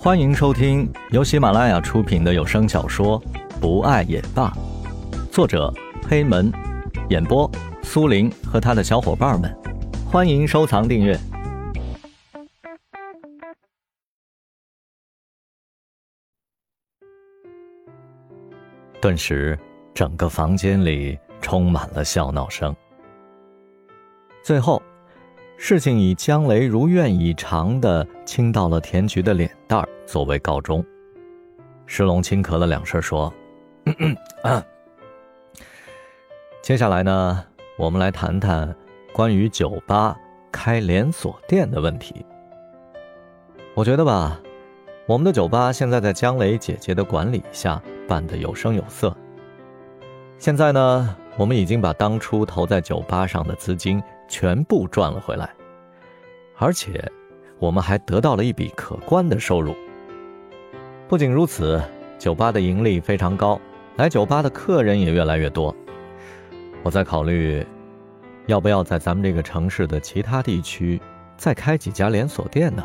欢迎收听由喜马拉雅出品的有声小说《不爱也罢》，作者黑门，演播苏林和他的小伙伴们。欢迎收藏订阅。顿时，整个房间里充满了笑闹声。最后。事情以江雷如愿以偿的亲到了田菊的脸蛋儿作为告终。石龙轻咳了两声，说：“接下来呢，我们来谈谈关于酒吧开连锁店的问题。我觉得吧，我们的酒吧现在在江雷姐姐的管理下办得有声有色。现在呢，我们已经把当初投在酒吧上的资金。”全部赚了回来，而且我们还得到了一笔可观的收入。不仅如此，酒吧的盈利非常高，来酒吧的客人也越来越多。我在考虑，要不要在咱们这个城市的其他地区再开几家连锁店呢？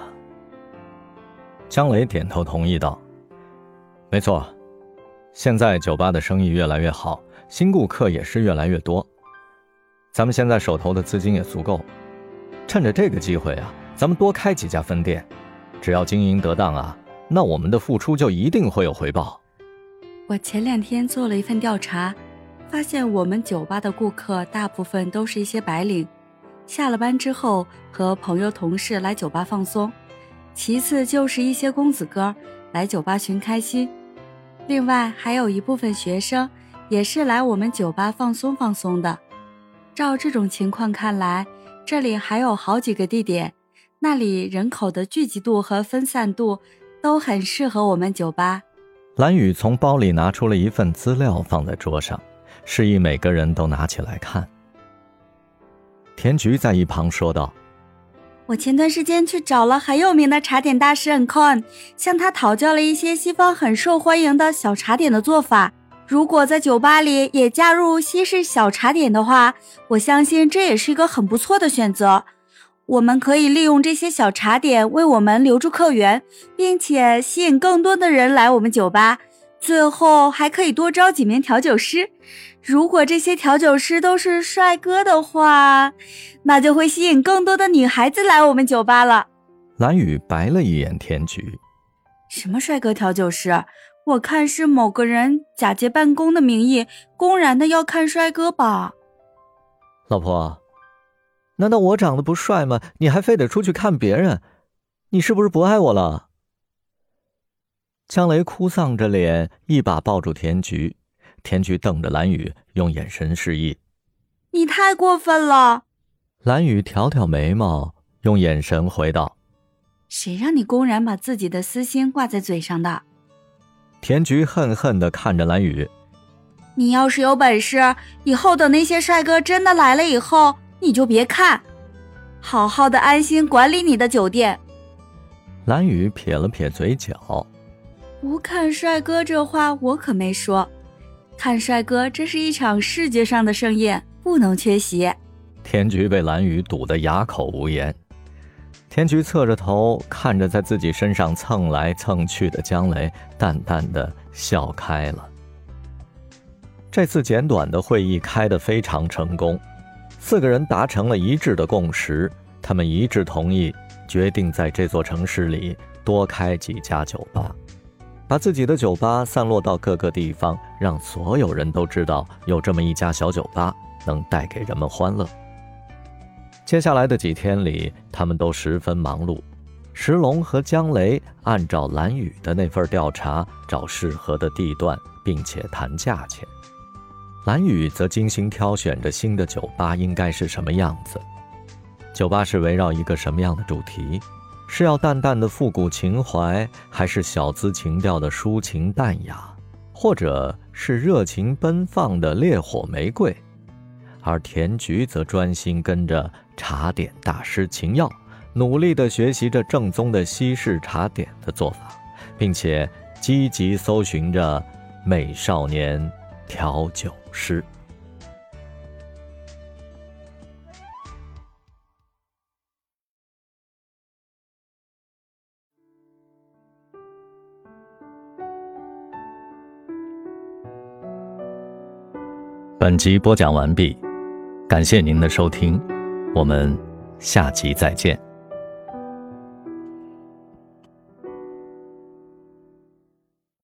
江雷点头同意道：“没错，现在酒吧的生意越来越好，新顾客也是越来越多。”咱们现在手头的资金也足够，趁着这个机会啊，咱们多开几家分店，只要经营得当啊，那我们的付出就一定会有回报。我前两天做了一份调查，发现我们酒吧的顾客大部分都是一些白领，下了班之后和朋友同事来酒吧放松，其次就是一些公子哥来酒吧寻开心，另外还有一部分学生也是来我们酒吧放松放松的。照这种情况看来，这里还有好几个地点，那里人口的聚集度和分散度都很适合我们酒吧。蓝雨从包里拿出了一份资料，放在桌上，示意每个人都拿起来看。田菊在一旁说道：“我前段时间去找了很有名的茶点大师 Ancon，向他讨教了一些西方很受欢迎的小茶点的做法。”如果在酒吧里也加入西式小茶点的话，我相信这也是一个很不错的选择。我们可以利用这些小茶点为我们留住客源，并且吸引更多的人来我们酒吧。最后还可以多招几名调酒师。如果这些调酒师都是帅哥的话，那就会吸引更多的女孩子来我们酒吧了。蓝雨白了一眼天菊：“什么帅哥调酒师？”我看是某个人假借办公的名义，公然的要看帅哥吧。老婆，难道我长得不帅吗？你还非得出去看别人？你是不是不爱我了？江雷哭丧着脸，一把抱住田菊，田菊瞪着蓝雨，用眼神示意：“你太过分了。”蓝雨挑挑眉毛，用眼神回道：“谁让你公然把自己的私心挂在嘴上的？”田菊恨恨地看着蓝雨：“你要是有本事，以后等那些帅哥真的来了以后，你就别看，好好的安心管理你的酒店。”蓝雨撇了撇嘴角：“不看帅哥这话我可没说，看帅哥这是一场视觉上的盛宴，不能缺席。”田菊被蓝雨堵得哑口无言。田菊侧着头看着在自己身上蹭来蹭去的江雷，淡淡的笑开了。这次简短的会议开得非常成功，四个人达成了一致的共识，他们一致同意，决定在这座城市里多开几家酒吧，把自己的酒吧散落到各个地方，让所有人都知道有这么一家小酒吧能带给人们欢乐。接下来的几天里，他们都十分忙碌。石龙和江雷按照蓝雨的那份调查找适合的地段，并且谈价钱。蓝雨则精心挑选着新的酒吧应该是什么样子。酒吧是围绕一个什么样的主题？是要淡淡的复古情怀，还是小资情调的抒情淡雅，或者是热情奔放的烈火玫瑰？而田菊则专心跟着茶点大师秦耀努力的学习着正宗的西式茶点的做法并且积极搜寻着美少年调酒师。本集播讲完毕感谢您的收听，我们下集再见。